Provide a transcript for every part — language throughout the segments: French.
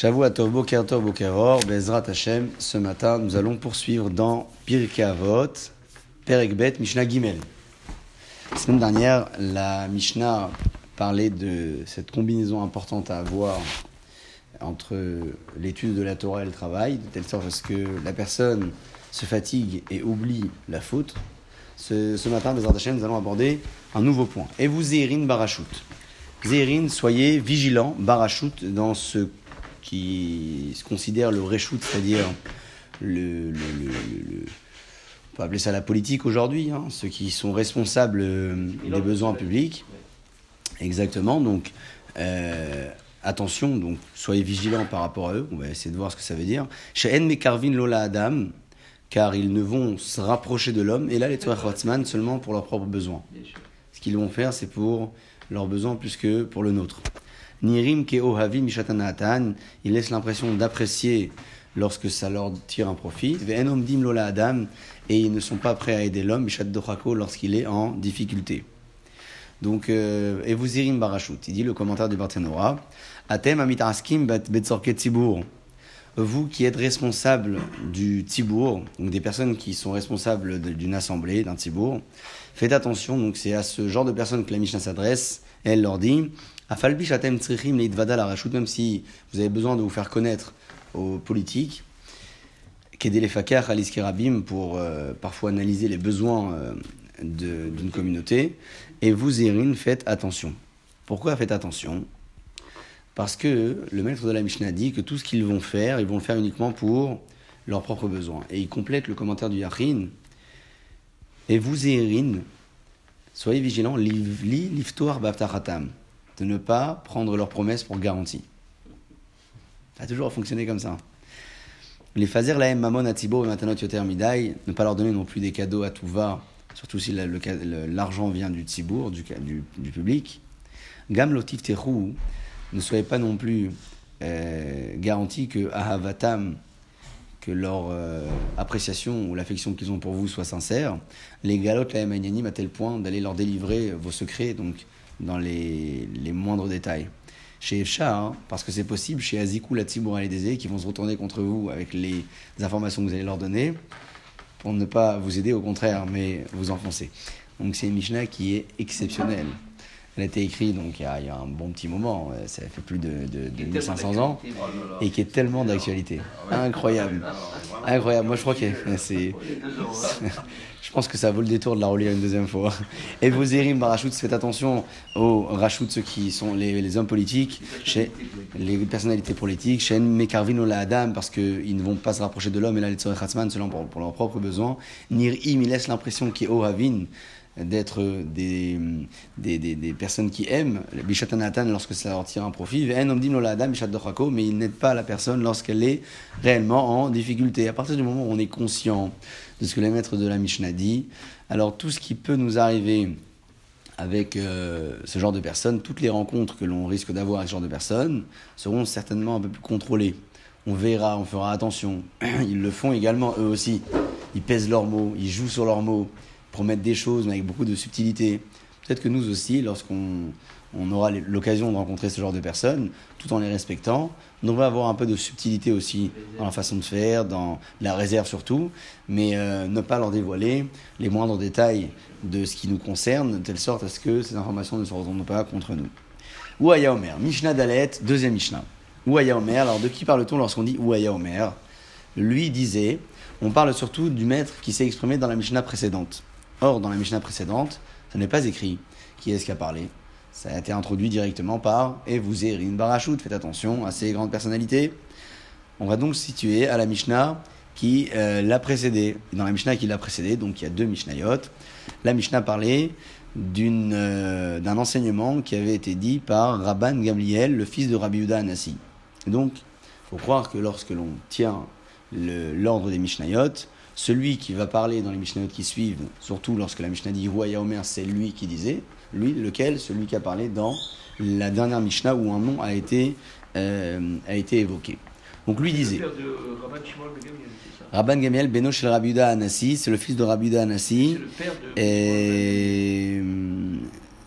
Shavua Tov Boker Tov Bezrat Hashem. Ce matin, nous allons poursuivre dans Pirkei Avot, Perekbet, Mishnah Gimel. La semaine dernière, la Mishnah parlait de cette combinaison importante à avoir entre l'étude de la Torah et le travail, de telle sorte à ce que la personne se fatigue et oublie la faute. Ce, ce matin, Bezrat Hashem, nous allons aborder un nouveau point. Et vous, Zérin Barachut. Zérin, soyez vigilants, Barachut, dans ce qui se considère le reshoot, c'est-à-dire le, le, le, le, on peut appeler ça la politique aujourd'hui, hein, ceux qui sont responsables euh, des besoins publics. Exactement, donc euh, attention, donc soyez vigilants par rapport à eux, on va essayer de voir ce que ça veut dire. Chez En Mekarvin Lola Adam, car ils ne vont se rapprocher de l'homme, et là les Torah seulement pour leurs propres besoins. Ce qu'ils vont faire, c'est pour leurs besoins plus que pour le nôtre. Nirim ke ohavi mishatanatan, il laisse l'impression d'apprécier lorsque ça leur tire un profit. Ve'enom dim lola adam, et ils ne sont pas prêts à aider l'homme, mishat dochako, lorsqu'il est en difficulté. Donc, euh, et vous irim barachut, il dit le commentaire du Barthénora, atem amitaraskim betzorke tzibur. Vous qui êtes responsable du tibour, donc des personnes qui sont responsables d'une assemblée, d'un tibour, faites attention, donc c'est à ce genre de personnes que la Mishnah s'adresse, elle leur dit, même si vous avez besoin de vous faire connaître aux politiques, pour euh, parfois analyser les besoins euh, d'une communauté, et vous, Erin, faites attention. Pourquoi faites attention? Parce que le maître de la Mishnah dit que tout ce qu'ils vont faire, ils vont le faire uniquement pour leurs propres besoins. Et il complète le commentaire du Yachin. Et vous, Erin, soyez vigilants, li liftoar baptaratam de ne pas prendre leurs promesses pour garantie. Ça a toujours fonctionné comme ça. Les fazer la mamon atibo et matanot yoter midai, ne pas leur donner non plus des cadeaux à tout va, surtout si l'argent vient du tzibour, du, du, public. Gam lotif teru, ne soyez pas non plus euh, garantis que ahavatam, que leur euh, appréciation ou l'affection qu'ils ont pour vous soit sincère. Les galotes la à tel point d'aller leur délivrer vos secrets, donc dans les, les moindres détails. Chez Efcha, hein, parce que c'est possible, chez Azikou, la Tziboura et les qui vont se retourner contre vous avec les informations que vous allez leur donner, pour ne pas vous aider, au contraire, mais vous enfoncer. Donc c'est une Mishnah qui est exceptionnelle. Elle a été écrite donc il y a, il y a un bon petit moment, ça fait plus de, de, de 1500 ans, et qui est tellement d'actualité. Incroyable. Incroyable. Moi je crois que c'est. Je pense que ça vaut le détour de la relire une deuxième fois. Et vos érim faites attention aux rachouts, ceux qui sont les, les, hommes politiques, chez les personnalités politiques, chez Mekarvin la Adam, parce qu'ils ne vont pas se rapprocher de l'homme, et là les Tzorech Hatzman, selon pour, pour leurs propres besoins. Nir'im, il laisse l'impression qu'il est Ohavin, d'être des, des, des, des, personnes qui aiment lorsque ça leur tire un profit, mais il n'aide pas la personne lorsqu'elle est réellement en difficulté. À partir du moment où on est conscient de ce que les maîtres de la Mishnah dit, alors tout ce qui peut nous arriver avec euh, ce genre de personnes, toutes les rencontres que l'on risque d'avoir avec ce genre de personnes seront certainement un peu plus contrôlées. On verra, on fera attention. Ils le font également eux aussi. Ils pèsent leurs mots, ils jouent sur leurs mots promettre des choses, mais avec beaucoup de subtilité. Peut-être que nous aussi, lorsqu'on on aura l'occasion de rencontrer ce genre de personnes, tout en les respectant, on va avoir un peu de subtilité aussi dans la façon de faire, dans la réserve surtout, mais euh, ne pas leur dévoiler les moindres détails de ce qui nous concerne, de telle sorte à ce que ces informations ne se retournent pas contre nous. Ouaya Omer, Mishnah Dalet, deuxième Mishnah. Ouaya Omer, alors de qui parle-t-on lorsqu'on dit Ouaya Omer? Lui disait, on parle surtout du maître qui s'est exprimé dans la Mishnah précédente. Or, dans la Mishnah précédente, ça n'est pas écrit qui est-ce qui a parlé. Ça a été introduit directement par Et vous Erin Barachut. Faites attention à ces grandes personnalités. On va donc situer à la Mishnah qui euh, l'a précédé. Dans la Mishnah qui l'a précédé, donc il y a deux Mishnayot. La Mishnah parlait euh, d'un enseignement qui avait été dit par Rabban Gamliel, le fils de Rabbi Yuda Anassi. Donc, il faut croire que lorsque l'on tient l'ordre des Mishnayot, celui qui va parler dans les Mishnayot qui suivent, surtout lorsque la Mishnah dit Huaya Omer, c'est lui qui disait, lui, lequel? Celui qui a parlé dans la dernière Mishnah où un nom a été, euh, a été évoqué. Donc lui disait. Rabban Gamiel Beno Shel Rabiuda Anassi, c'est le fils de Rabiuda Anassi. Et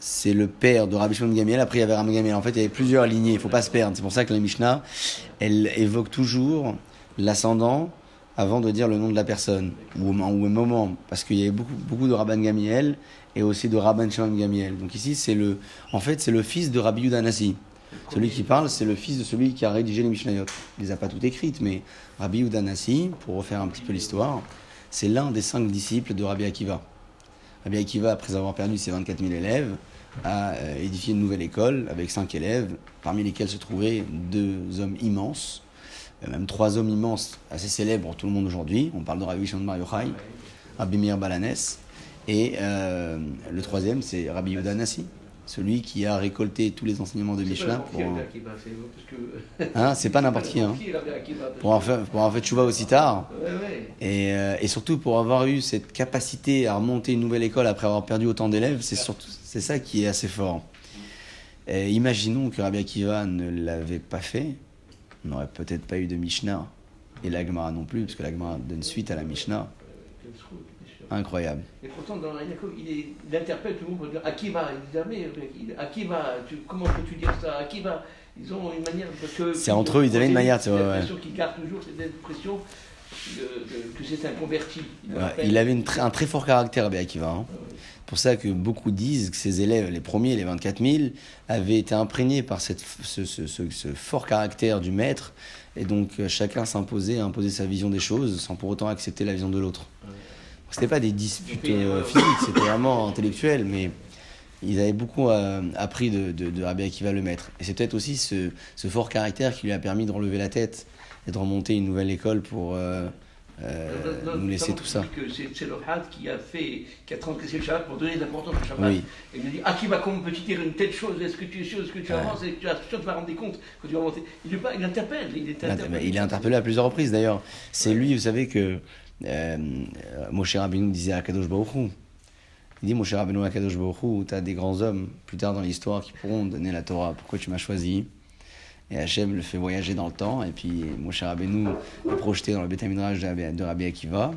c'est le père de Rabbi Shimon Gamiel. Après, il y avait Rabbi Gamiel. En fait, il y avait plusieurs lignées. Il ne faut pas se perdre. C'est pour ça que la Mishnah, elle évoque toujours l'ascendant avant de dire le nom de la personne ou au moment. Parce qu'il y avait beaucoup, de Rabban Gamiel et aussi de Rabban Shimon Gamiel. Donc ici, c'est le, en fait, c'est le fils de Rabbi Yudanasi. Celui qui parle, c'est le fils de celui qui a rédigé les Mishnayot. Il les a pas toutes écrites, mais Rabbi Yudanasi, pour refaire un petit peu l'histoire, c'est l'un des cinq disciples de Rabbi Akiva. Rabbi Akiva, après avoir perdu ses 24 000 élèves, a euh, édifié une nouvelle école avec cinq élèves, parmi lesquels se trouvaient deux hommes immenses, même trois hommes immenses assez célèbres pour tout le monde aujourd'hui. On parle de Rabbi Shimon Bar Yochai, Rabbi Meir Balanes, et euh, le troisième, c'est Rabbi Yudanasi. Nassi celui qui a récolté tous les enseignements de Michelin pour. Hein, c'est pas n'importe qui. Hein. Pour en faire, pour en fait aussi tard. Et, euh, et, surtout pour avoir eu cette capacité à remonter une nouvelle école après avoir perdu autant d'élèves, c'est surtout c'est ça qui est assez fort. Et imaginons que Rabbi Akiva ne l'avait pas fait, on n'aurait peut-être pas eu de Mishnah et l'Agmara non plus, parce que l'Agmara donne suite à la Mishnah. Incroyable. Et pourtant, dans Yaakov, il, est, il interpelle tout le monde pour dire Akiva. Il dit jamais Akiva, tu, comment peux-tu dire ça Akiva? Ils ont une manière. C'est entre eux, ils avaient une manière. C'est l'impression qu'ils gardent toujours que c'est un converti. Il, avait une, un très fort caractère, Akiva. Hein. pour ça que beaucoup disent que ses élèves, les premiers, les 24 000, avaient été imprégnés par cette, ce, ce, ce, fort caractère du maître. Et donc chacun s'imposait, imposait sa vision des choses sans pour autant accepter la vision de l'autre. C'était pas des disputes euh, physiques, c'était vraiment intellectuel, mais ils avaient beaucoup euh, appris de, de, de Rabbi Akiva le maître. Et c'est peut-être aussi ce, ce, fort caractère qui lui a permis de relever la tête et de remonter une nouvelle école pour euh, euh, nous laisser tout ça. C'est le Had qui a fait, qui a transgressé le Shabbat pour donner de l'importance au Shabbat. Oui. Et il lui dit Akiva, comment peux-tu dire une telle chose? Est-ce que tu es sûr Est-ce que tu avances? Et tu as sûr de te rendre compte que tu vas monter Il, il interpelle. Il est, interpellé. il est interpellé à plusieurs reprises d'ailleurs. C'est lui, vous savez que euh, Moshe Rabbeinu disait à Kadosh Baruch il dit Moshe Rabbeinu à Kadosh Baruch tu as des grands hommes plus tard dans l'histoire qui pourront donner la Torah. Pourquoi tu m'as choisi? Et Hachem le fait voyager dans le temps. Et puis Moshe Rabbeinu est projeté dans le Beth de Rabbi Akiva.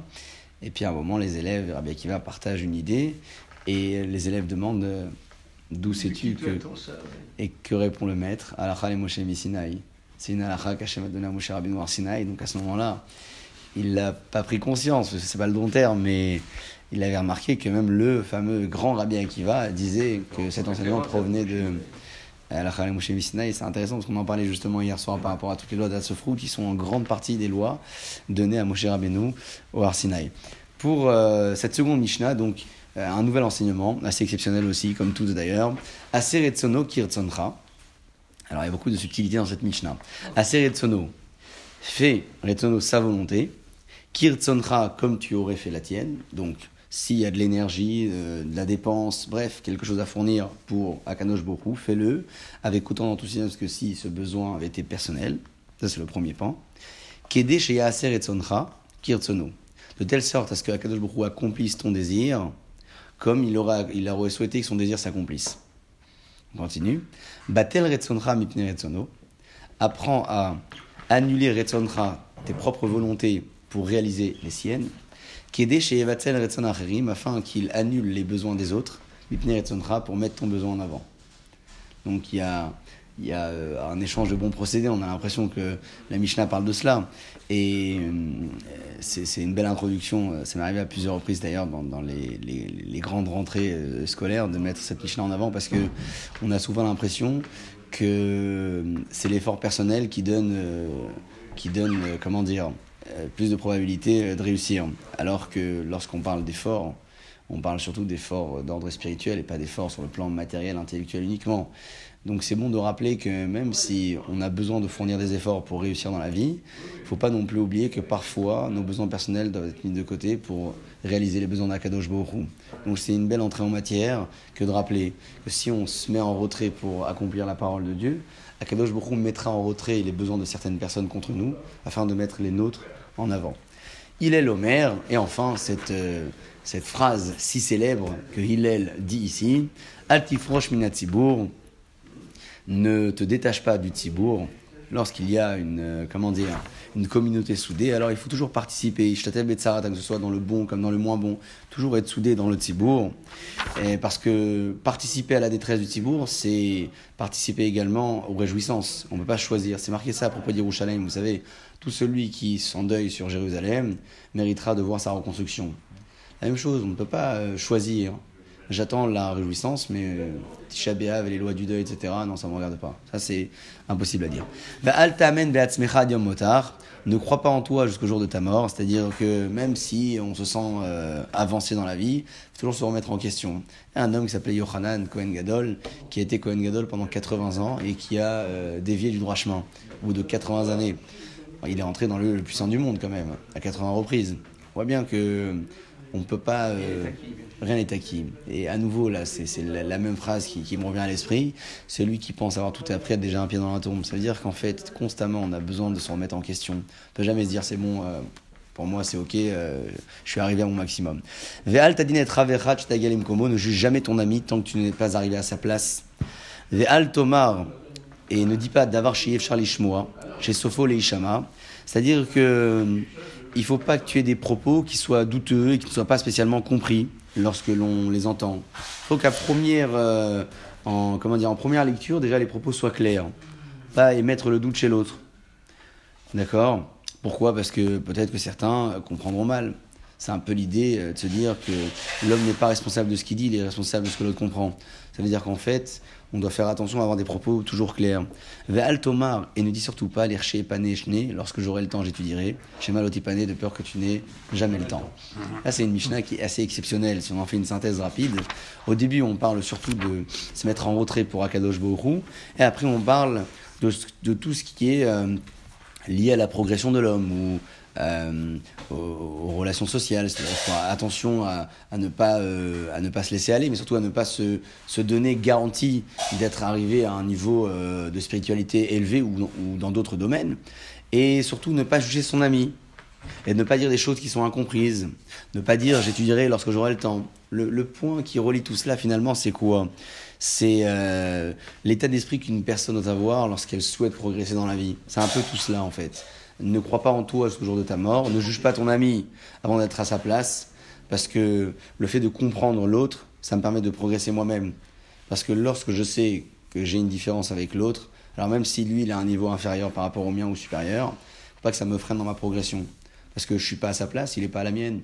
Et puis à un moment, les élèves de Rabbi Akiva partagent une idée. Et les élèves demandent euh, D'où sais-tu que. Et que répond le maître? Alacha le Moshe Sinaï. C'est une alacha qu'Hachem a donnée à Moshe Rabbeinu à Sinaï. Donc à ce moment-là, il n'a pas pris conscience, c'est pas le bon terme, mais il avait remarqué que même le fameux grand Rabbi Akiva disait que cet enseignement provenait de la C'est intéressant parce qu'on en parlait justement hier soir par rapport à toutes les lois d'Atsofrou qui sont en grande partie des lois données à Moshe Rabbeinu au Arsinaï. Pour euh, cette seconde Mishnah, donc euh, un nouvel enseignement, assez exceptionnel aussi, comme tous d'ailleurs. Aseretsono kirtsoncha. Alors il y a beaucoup de subtilités dans cette Mishnah. Aseretsono, fait Retsono sa volonté. Kirtsonra comme tu aurais fait la tienne. Donc, s'il y a de l'énergie, euh, de la dépense, bref, quelque chose à fournir pour Akanosh Boku, fais-le avec autant d'enthousiasme que si ce besoin avait été personnel. Ça, c'est le premier pan. Kede chez Yaaser et Kirtsono. De telle sorte à ce que Akadosh Boku accomplisse ton désir comme il, aura, il aurait souhaité que son désir s'accomplisse. On continue. Batel Retsonra mipne Retsono. Apprends à annuler Retsonra, tes propres volontés, pour réaliser les siennes, chez afin qu'il annule les besoins des autres, pour mettre ton besoin en avant. Donc il y a, il y a euh, un échange de bons procédés, on a l'impression que la Mishnah parle de cela. Et euh, c'est une belle introduction, euh, ça m'est arrivé à plusieurs reprises d'ailleurs dans, les, grandes rentrées scolaires de mettre cette Mishnah en avant parce que on a souvent l'impression que c'est l'effort personnel qui donne, qui donne comment dire, plus de probabilité euh, de réussir. Alors que lorsqu'on parle d'efforts, on parle surtout d'efforts d'ordre spirituel et pas d'efforts sur le plan matériel, intellectuel uniquement. Donc c'est bon de rappeler que même si on a besoin de fournir des efforts pour réussir dans la vie, il ne faut pas non plus oublier que parfois nos besoins personnels doivent être mis de côté pour réaliser les besoins d'Akadosh Borou. Donc c'est une belle entrée en matière que de rappeler que si on se met en retrait pour accomplir la parole de Dieu, Akadosh Borou mettra en retrait les besoins de certaines personnes contre nous afin de mettre les nôtres en avant. Il est l'Homère, et enfin cette, euh, cette phrase si célèbre que Hillel dit ici, Altifrosh minatzibour, ne te détache pas du tzibour lorsqu'il y a une, euh, comment dire, une communauté soudée, alors il faut toujours participer, que ce soit dans le bon comme dans le moins bon, toujours être soudé dans le Tzibour. parce que participer à la détresse du Tzibour, c'est participer également aux réjouissances. On ne peut pas choisir. C'est marqué ça à propos d'Yerushalayim. Vous savez, tout celui qui s'endeuille sur Jérusalem méritera de voir sa reconstruction. La même chose, on ne peut pas euh, choisir. J'attends la réjouissance, mais euh, Tisha B'Av et les lois du deuil, etc., non, ça ne me regarde pas. Ça, c'est impossible à dire. Ne crois pas en toi jusqu'au jour de ta mort, c'est-à-dire que même si on se sent euh, avancé dans la vie, faut toujours se remettre en question. Il y a un homme qui s'appelait Yohanan Cohen Gadol, qui a été Cohen Gadol pendant 80 ans et qui a dévié du droit chemin au bout de 80 années. Il est entré dans le, le puissant du monde quand même, à 80 reprises. On voit bien que on ne peut pas. Euh, rien n'est acquis. Et à nouveau, là, c'est la, même phrase qui, me revient à l'esprit. Celui qui pense avoir tout appris a déjà un pied dans la tombe. Ça veut dire qu'en fait, constamment, on a besoin de se remettre en question. On ne peut jamais se dire c'est bon. Euh, pour moi, c'est ok, euh, je suis arrivé à mon maximum. Ve'al tadinet komo, ne juge jamais ton ami tant que tu n'es pas arrivé à sa place. Ve'al tomar, et ne dis pas d'avoir chez Charlie Shmoa, chez Sopho Leishama. C'est-à-dire que il ne faut pas que tu aies des propos qui soient douteux et qui ne soient pas spécialement compris lorsque l'on les entend. Il faut qu'à première, euh, en, comment dire, en première lecture, déjà les propos soient clairs. Pas émettre le doute chez l'autre. D'accord? Pourquoi? Parce que peut-être que certains comprendront mal. C'est un peu l'idée euh, de se dire que l'homme n'est pas responsable de ce qu'il dit, il est responsable de ce que l'autre comprend. Ça veut dire qu'en fait, on doit faire attention à avoir des propos toujours clairs. Ve'al tomar, et ne dis surtout pas l'irché pané shne, lorsque j'aurai le temps j'étudierai. Shema pané, de peur que tu n'aies jamais le temps. Là, c'est une Mishnah qui est assez exceptionnelle. Si on en fait une synthèse rapide, au début, on parle surtout de se mettre en retrait pour Akadosh Bohu, et après, on parle de, tout ce qui est euh, lié à la progression de l'homme, euh, aux, relations sociales. attention à, ne pas, euh, à ne pas se laisser aller, mais surtout à ne pas se, se donner garantie d'être arrivé à un niveau euh, de spiritualité élevé ou, dans d'autres domaines. Et surtout ne pas juger son ami. Et ne pas dire des choses qui sont incomprises. Ne pas dire j'étudierai lorsque j'aurai le temps. Le, le, point qui relie tout cela finalement, c'est quoi? C'est l'état d'esprit qu'une personne doit avoir lorsqu'elle souhaite progresser dans la vie. C'est un peu tout cela en fait ne crois pas en toi jusqu'au jour de ta mort, ne juge pas ton ami avant d'être à sa place, parce que le fait de comprendre l'autre, ça me permet de progresser moi-même. Parce que lorsque je sais que j'ai une différence avec l'autre, alors même si lui il a un niveau inférieur par rapport au mien ou supérieur, faut pas que ça me freine dans ma progression. Parce que je suis pas à sa place, il n'est pas à la mienne.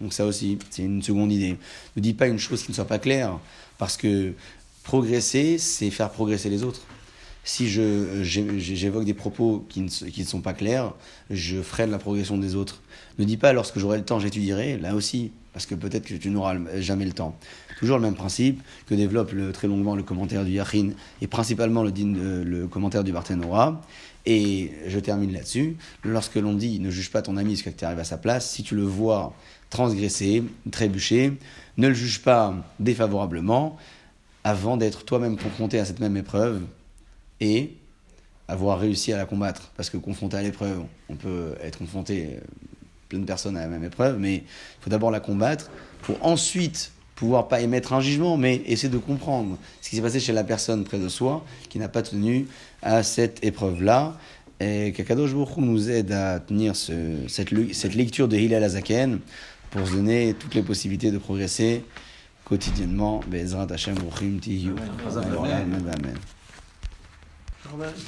Donc ça aussi, c'est une seconde idée. Ne dis pas une chose qui ne soit pas claire, parce que progresser, c'est faire progresser les autres si j'évoque des propos qui ne, qui ne, sont pas clairs, je freine la progression des autres. Ne dis pas lorsque j'aurai le temps, j'étudierai, là aussi, parce que peut-être que tu n'auras jamais le temps. Toujours le même principe que développe très longuement le commentaire du Yachin et principalement le, le commentaire du Barthénora. Et je termine là-dessus. Lorsque l'on dit ne juge pas ton ami ce que tu arrives à sa place, si tu le vois transgresser, trébucher, ne le juge pas défavorablement avant d'être toi-même confronté à cette même épreuve et avoir réussi à la combattre. Parce que confronté à l'épreuve, on peut être confronté euh, plein de personnes à la même épreuve, mais il faut d'abord la combattre pour ensuite pouvoir pas émettre un jugement, mais essayer de comprendre ce qui s'est passé chez la personne près de soi qui n'a pas tenu à cette épreuve-là. Et Kakadosh Baruch nous aide à tenir ce, cette, cette, lecture de Hillel Azaken pour se donner toutes les possibilités de progresser quotidiennement. Bezrat Hashem Amen. Amen.